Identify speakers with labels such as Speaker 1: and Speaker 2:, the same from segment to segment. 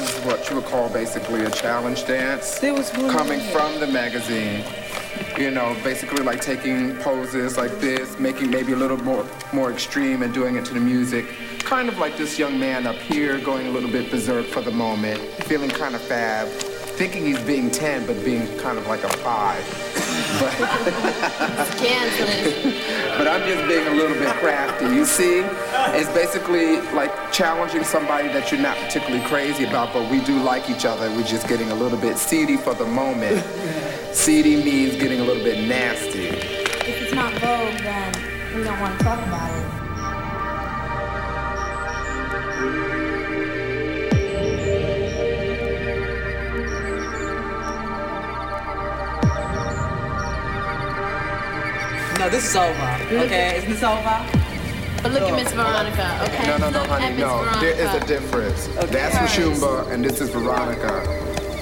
Speaker 1: voguing is what you would call basically a challenge dance. coming from the magazine. You know, basically like taking poses like this, making maybe a little more more extreme and doing it to the music. Kind of like this young man up here going a little bit berserk for the moment, feeling kind of fab, thinking he's being 10 but being kind of like a 5. But, but I'm just being a little bit crafty. You see, it's basically like challenging somebody that you're not particularly crazy about, but we do like each other. We're just getting a little bit seedy for the moment. seedy means getting a little bit nasty.
Speaker 2: If it's not Vogue, then we don't want to talk about it.
Speaker 3: No, this is over. Okay, isn't this over?
Speaker 4: But look at Miss Veronica, okay?
Speaker 1: No, no, no,
Speaker 4: look
Speaker 1: honey, no.
Speaker 4: Veronica.
Speaker 1: There is a difference. Okay. That's Rashumba and this is Veronica.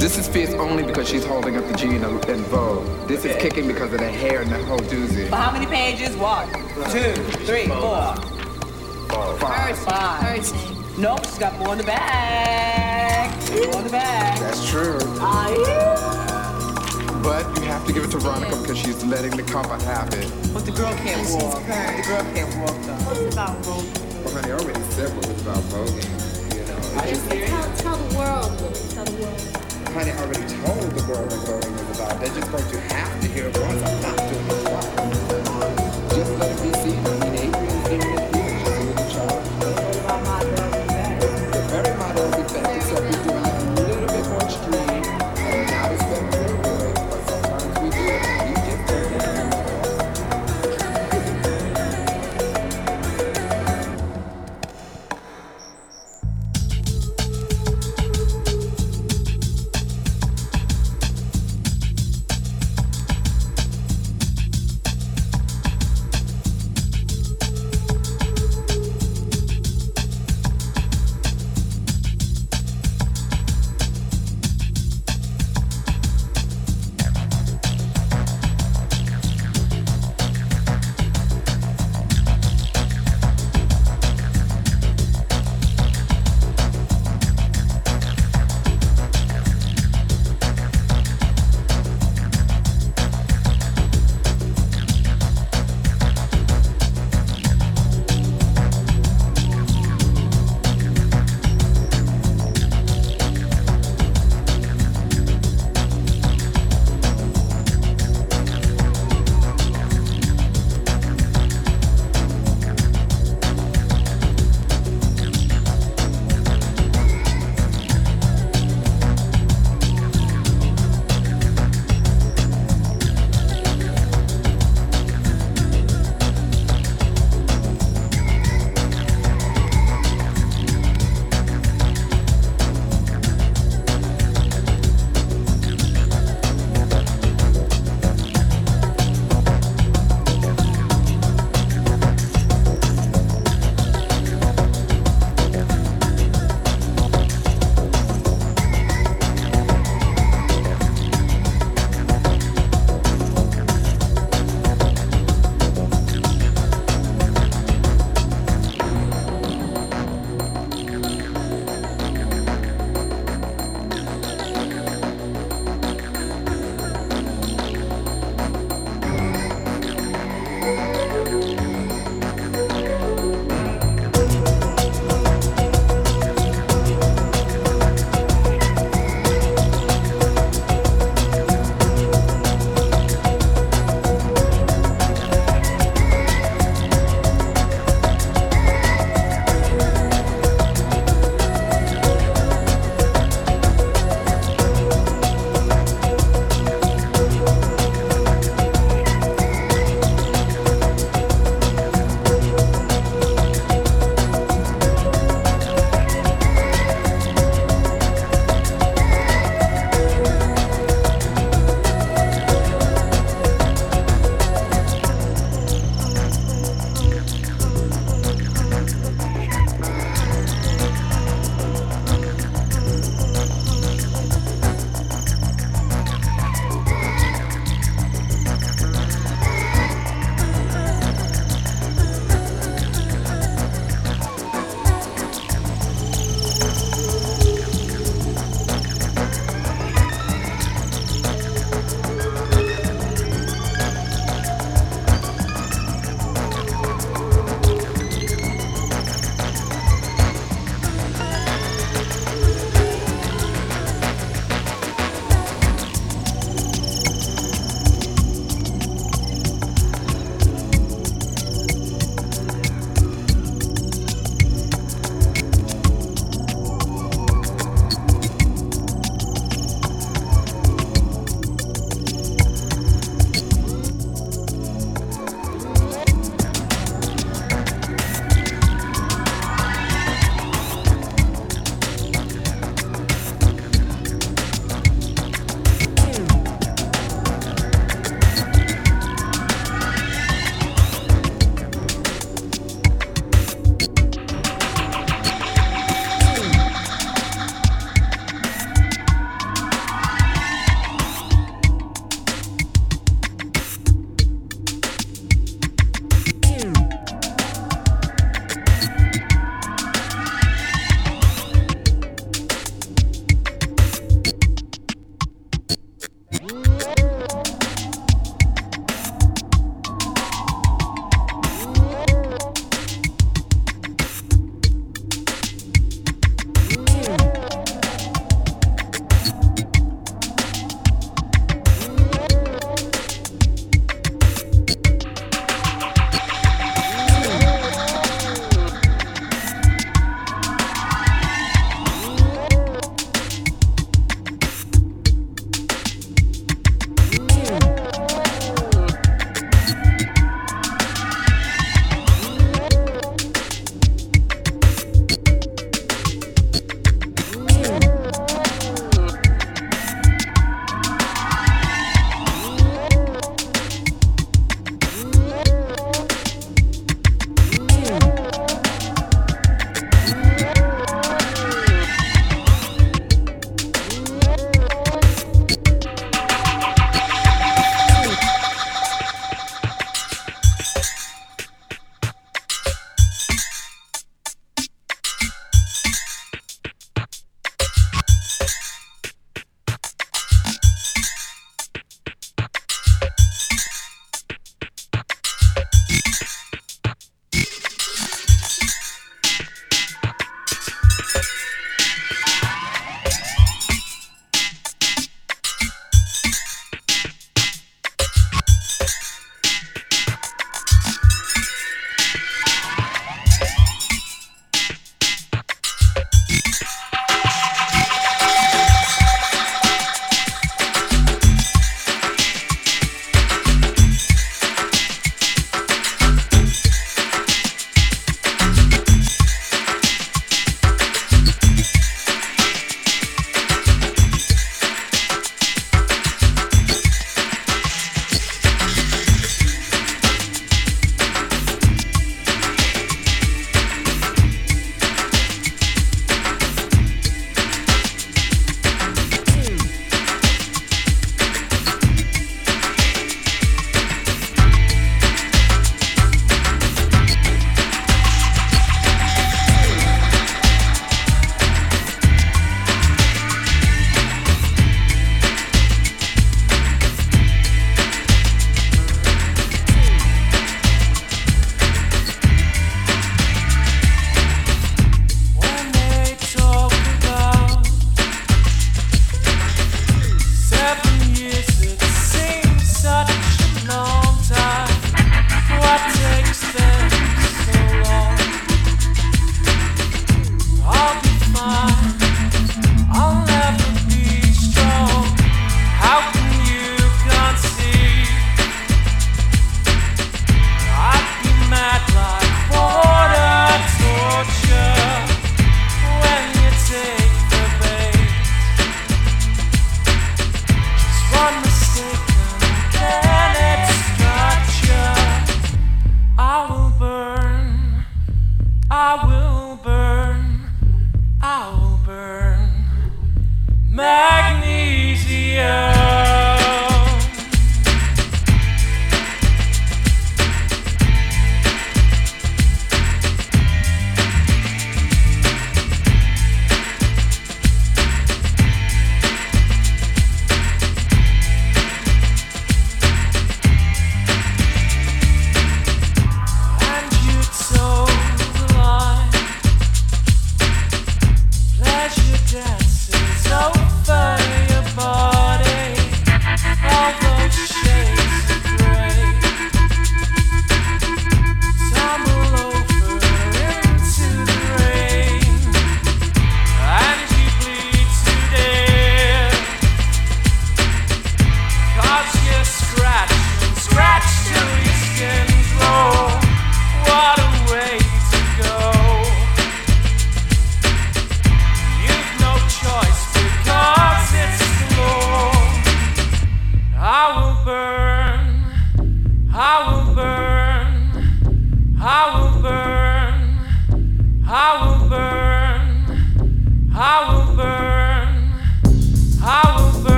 Speaker 1: This is fierce only because she's holding up the G in, in Vogue. This is kicking because of the hair and the whole doozy.
Speaker 3: But how many pages? One, two, three, four.
Speaker 1: Five.
Speaker 3: Five. Nope, she's got more in the bag. More in the bag.
Speaker 1: That's true. But you have to give it to Veronica because she's letting the cover happen.
Speaker 3: But the girl can't walk. The girl can't walk though.
Speaker 2: What's about Vogue?
Speaker 1: Well, honey, I already said what was about voguing. You know,
Speaker 2: Just tell, tell the world, Willie. Tell the world.
Speaker 1: honey, I already told the world what voguing was about. They're just going to have to hear it once. I'm not doing it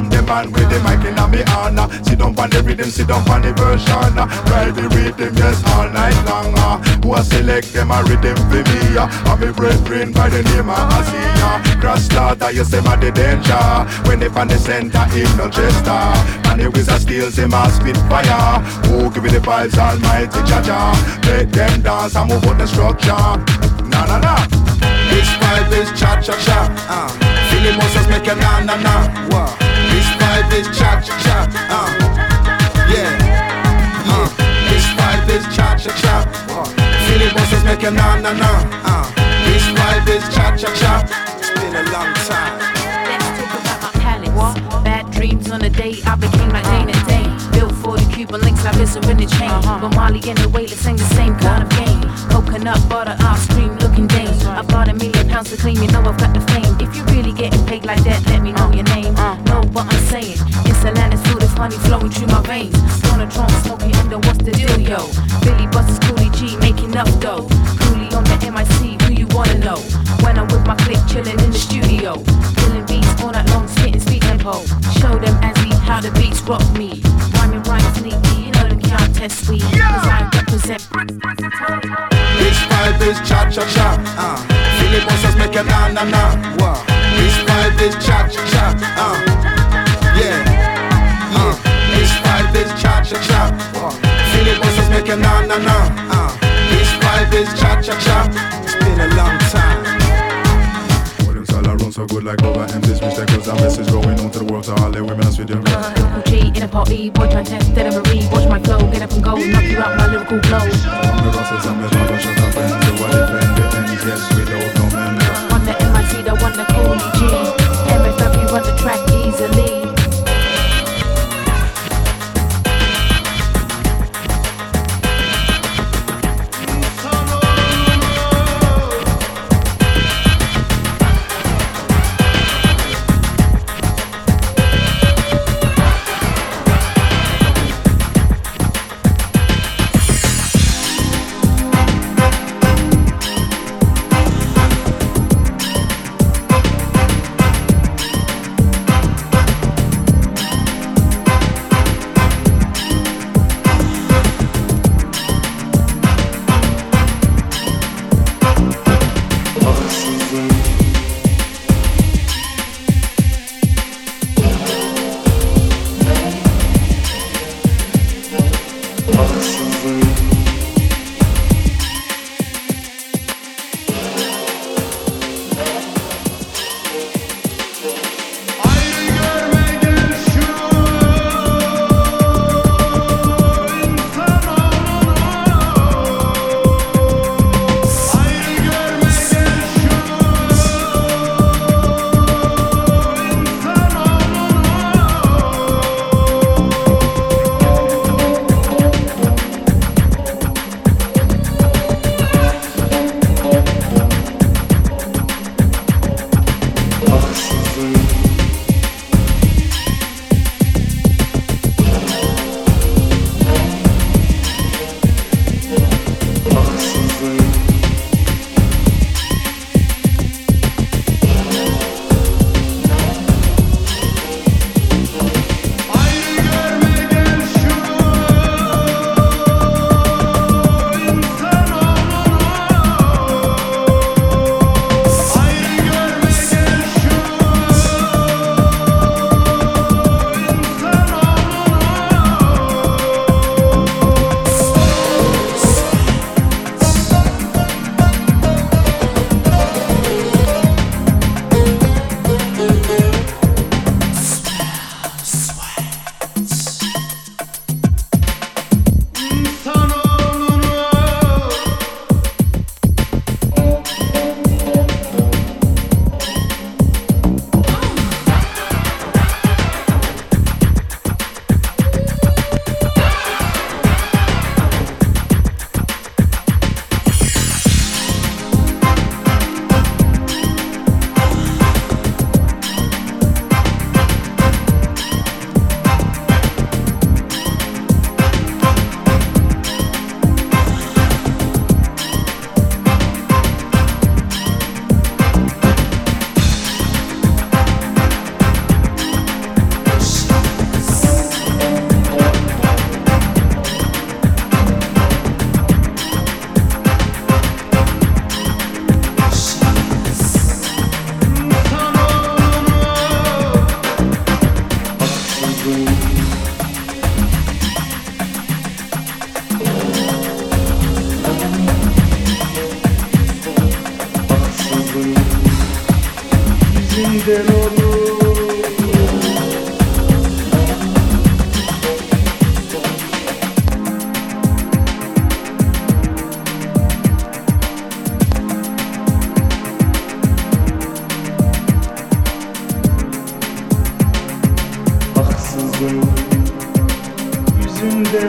Speaker 1: you say my the rhythm, sit down by the percussioner. While the rhythm goes all night longa. Who a select them a rhythm vivier? I'm a breadwinner by the name of Asia. Grass starter, you
Speaker 5: see 'bout the danger When they find the center in no chester And the wizard steals them a spit fire Who give me the vibes almighty Jaja Make them dance and move out the structure Na na na This vibe is cha cha cha uh. Philly Moses make a na na na Wow. This vibe is cha cha cha uh. Yeah uh. This vibe is cha cha cha wow. Philly Moses make a na na na uh. This vibe is cha cha cha It's been a long time.
Speaker 6: Let's talk about my palace. What? Bad dreams on the day I became like Dana Day. Built for the Cuban links, I visit in the chain. Uh-huh. But Molly and the waiter sing the same kind of game. Coconut butter, ice cream, looking dame. I bought a million pounds to clean, you know I've got the fame. If you're really getting paid like that, let me know your name. Uh. Know what I'm saying. It's Atlantis food, it's money flowing through my veins. Gonna drunk, smoking, and what's the deal, yo? Billy Buster's Coolie G, making up dough. Coolie on the MIC, do you wanna know? When I'm with my clique, chilling in the studio. Killing beats all night long, spitting speed tempo. Show them as we how the beats rock me. Rhyming rhymes sneaky, you know them can't test me. Cause I represent.
Speaker 5: This vibe is cha cha cha. Uh. Philip Moses make a na na na. Wow. This vibe is cha cha cha. Uh. Yeah. Uh. This vibe is cha cha cha. Philip Moses make a na na na. Uh. This vibe is cha cha cha. It's been a long time so good like over and this mistake cause our message going on to the world. To all the women as we do
Speaker 6: Lyrical G in a party, boy try test that I'm a read. Watch my flow, get up and go, knock you out my lyrical flow. The Rosses, I'm the Baba, shut up and do what defend the ends, yes, we don't know men On the MIC, the one, the cool G. MFW run the track easily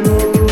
Speaker 6: know.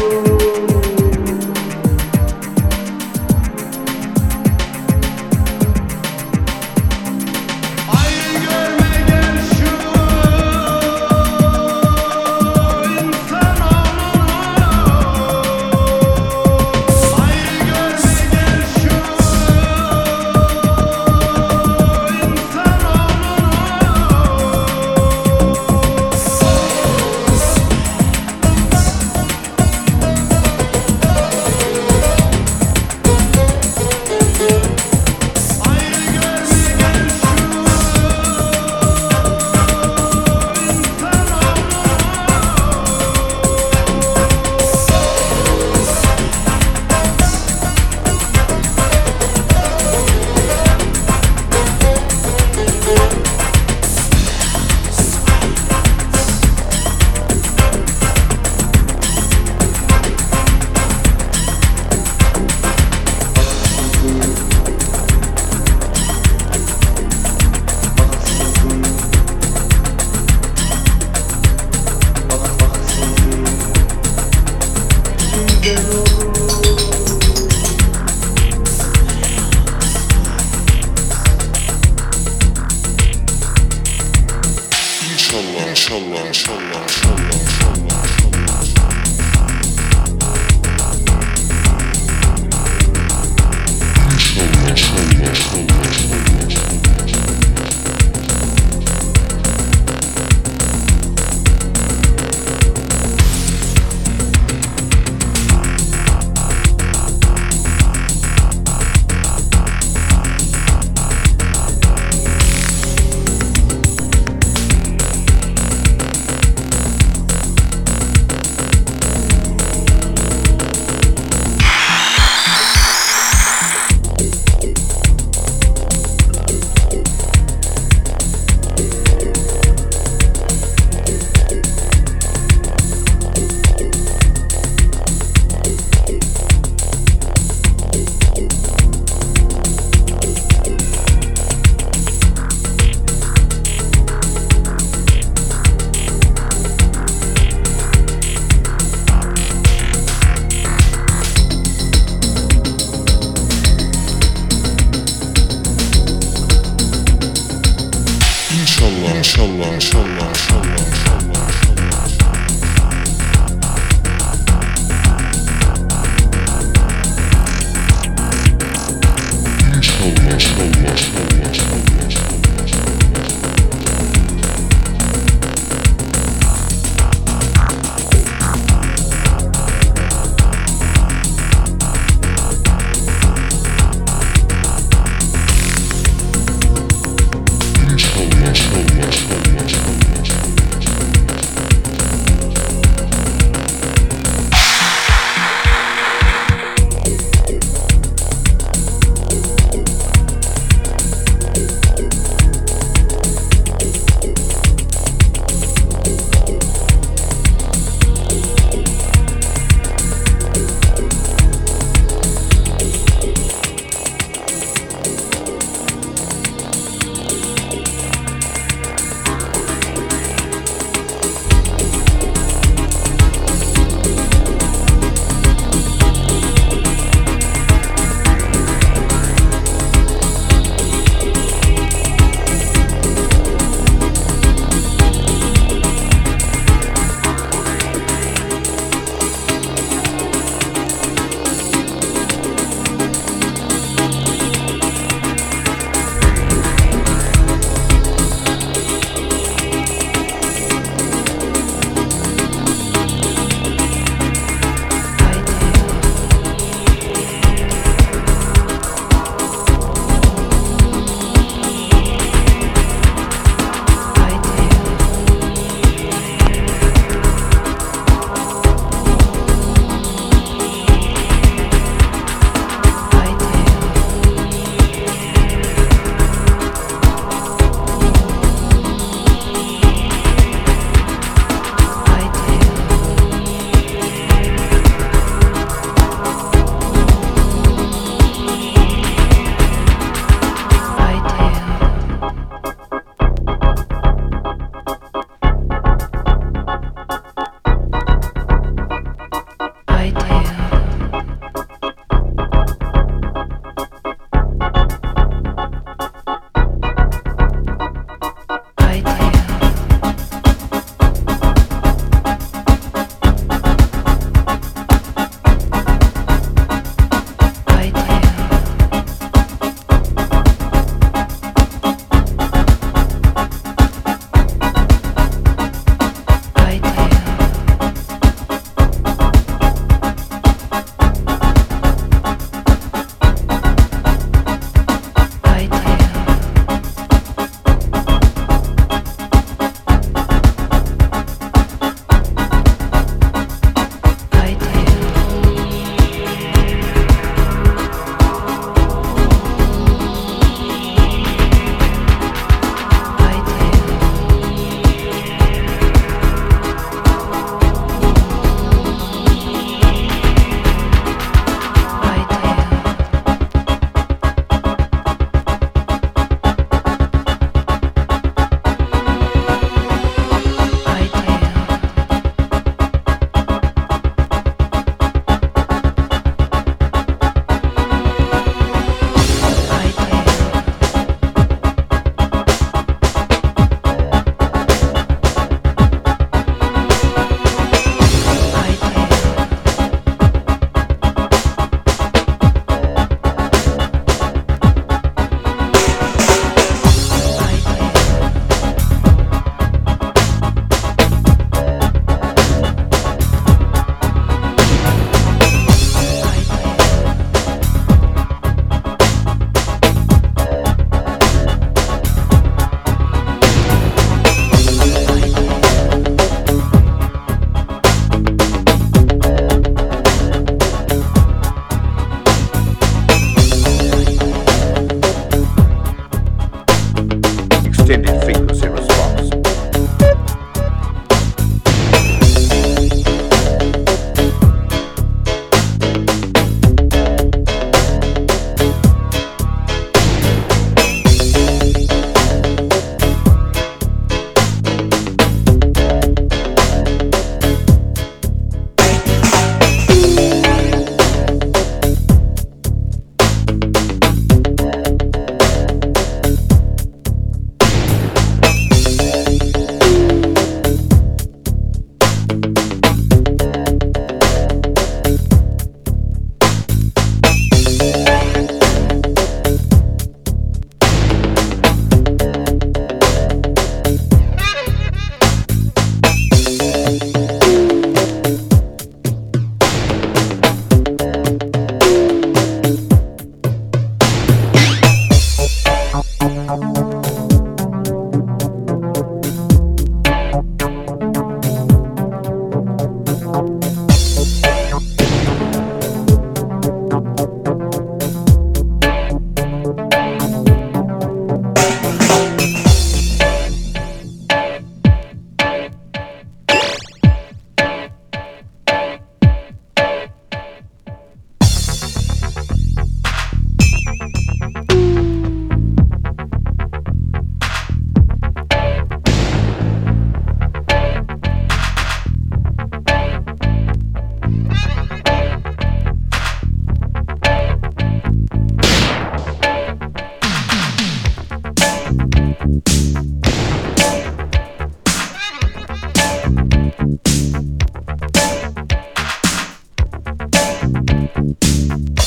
Speaker 6: Bye.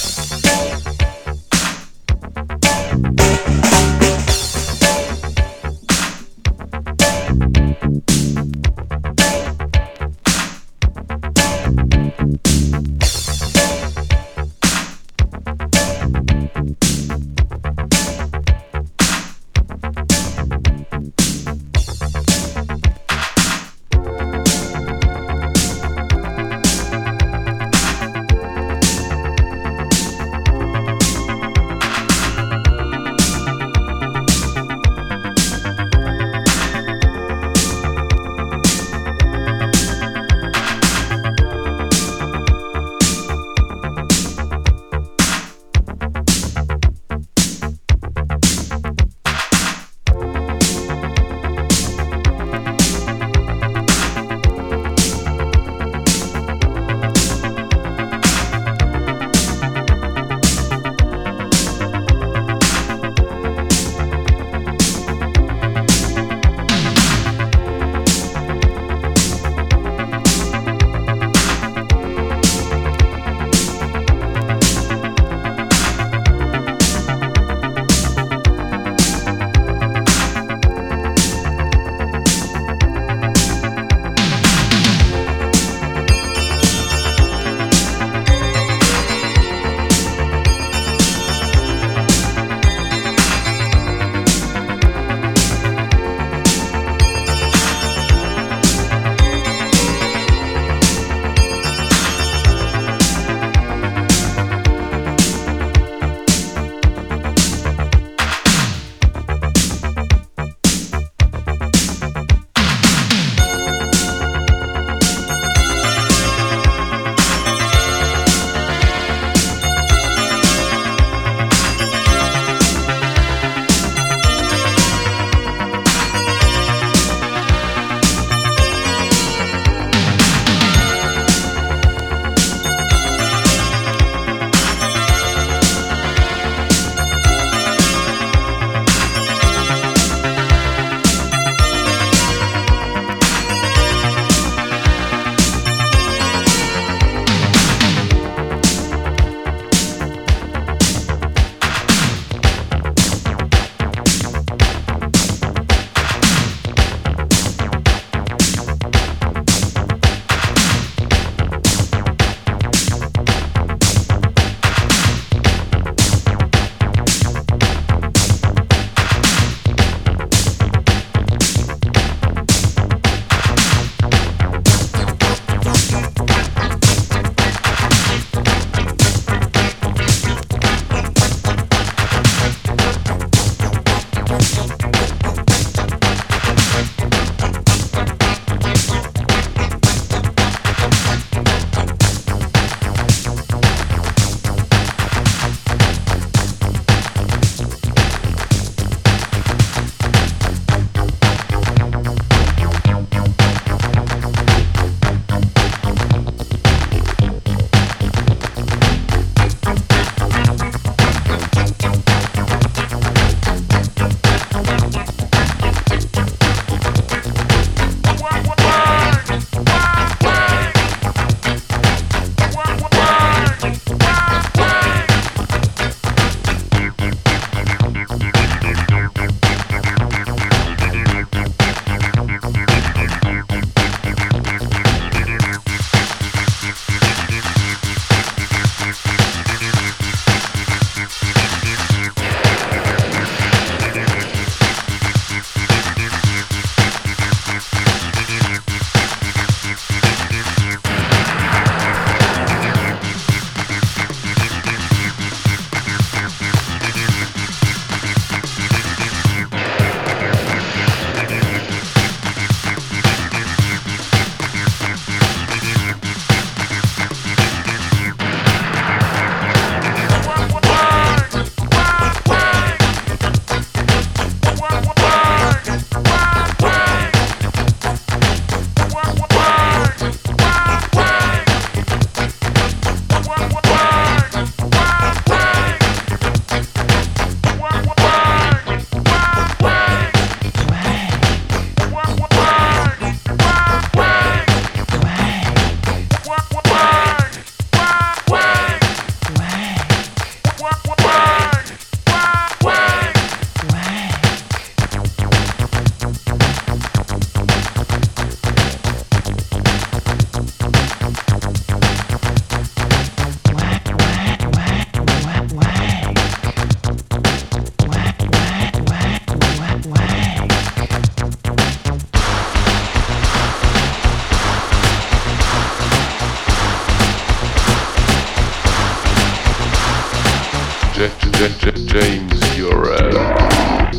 Speaker 7: James, you're uh,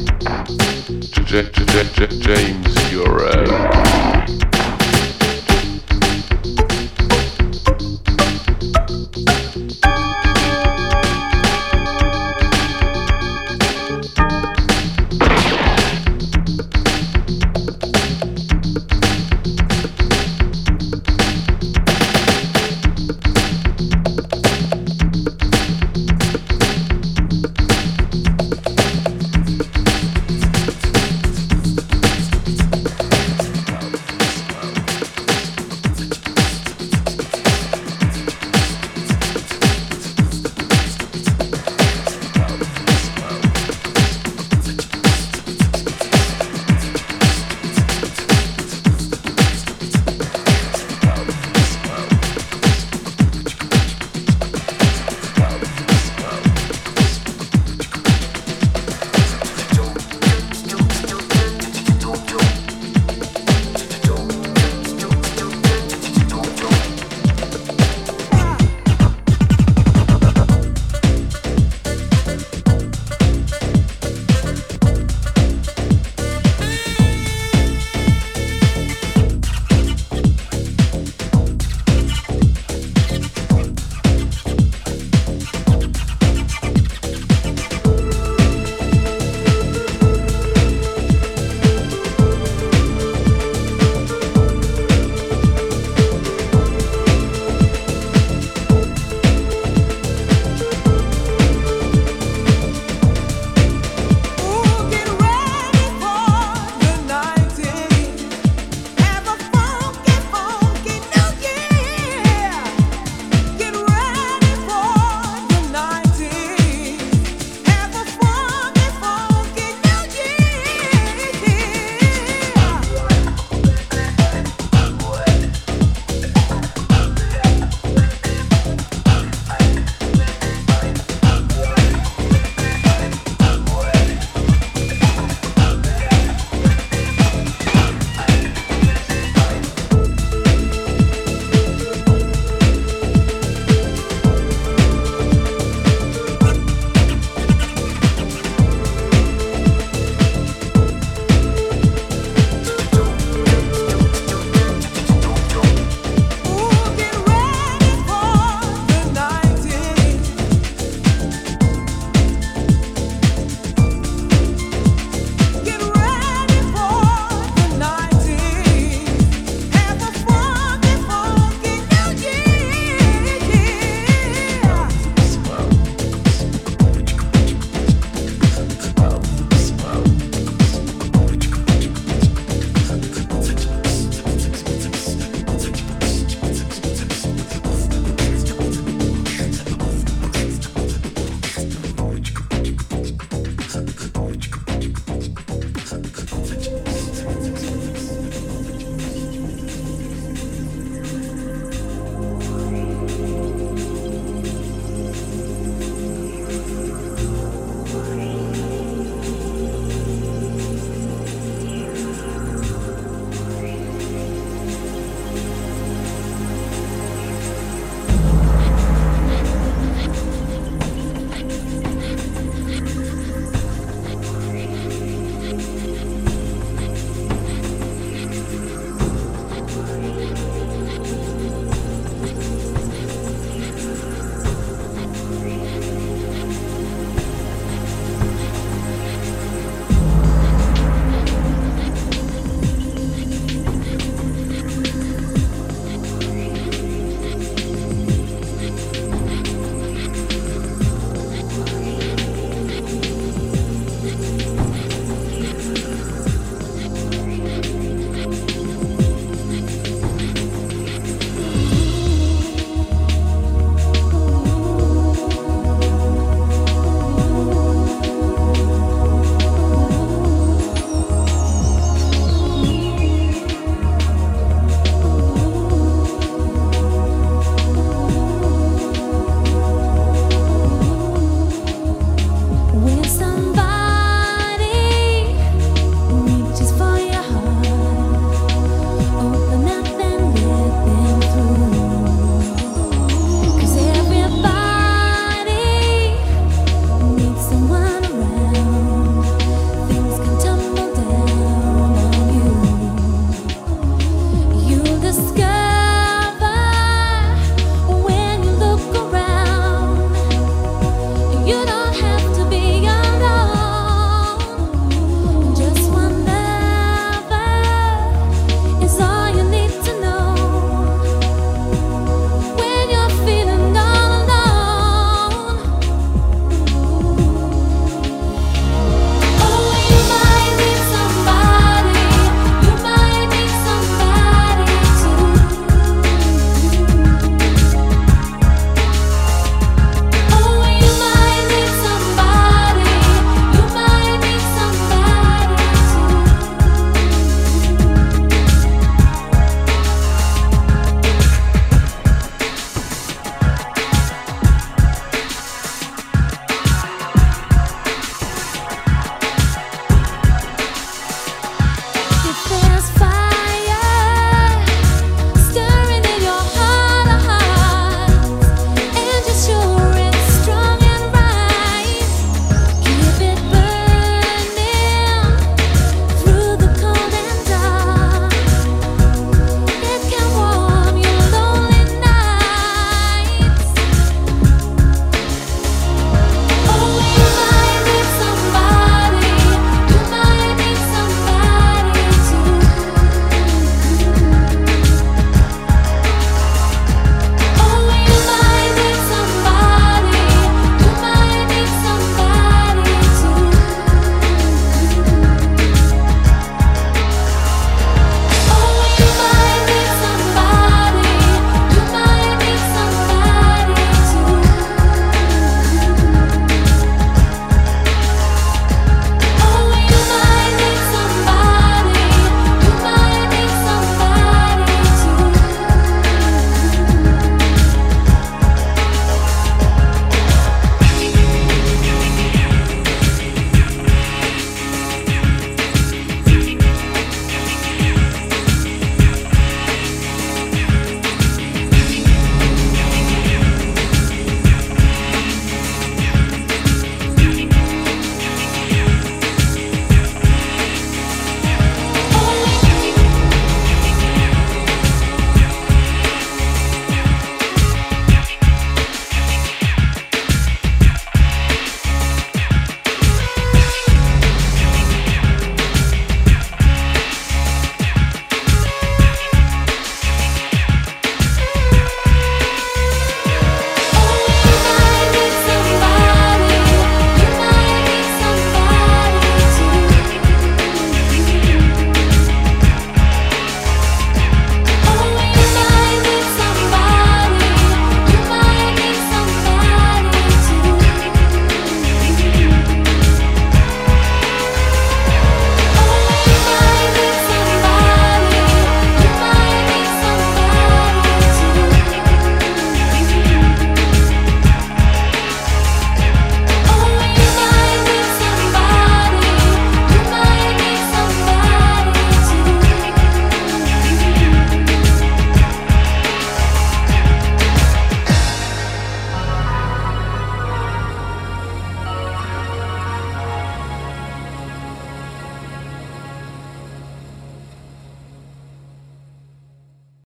Speaker 7: James, uh,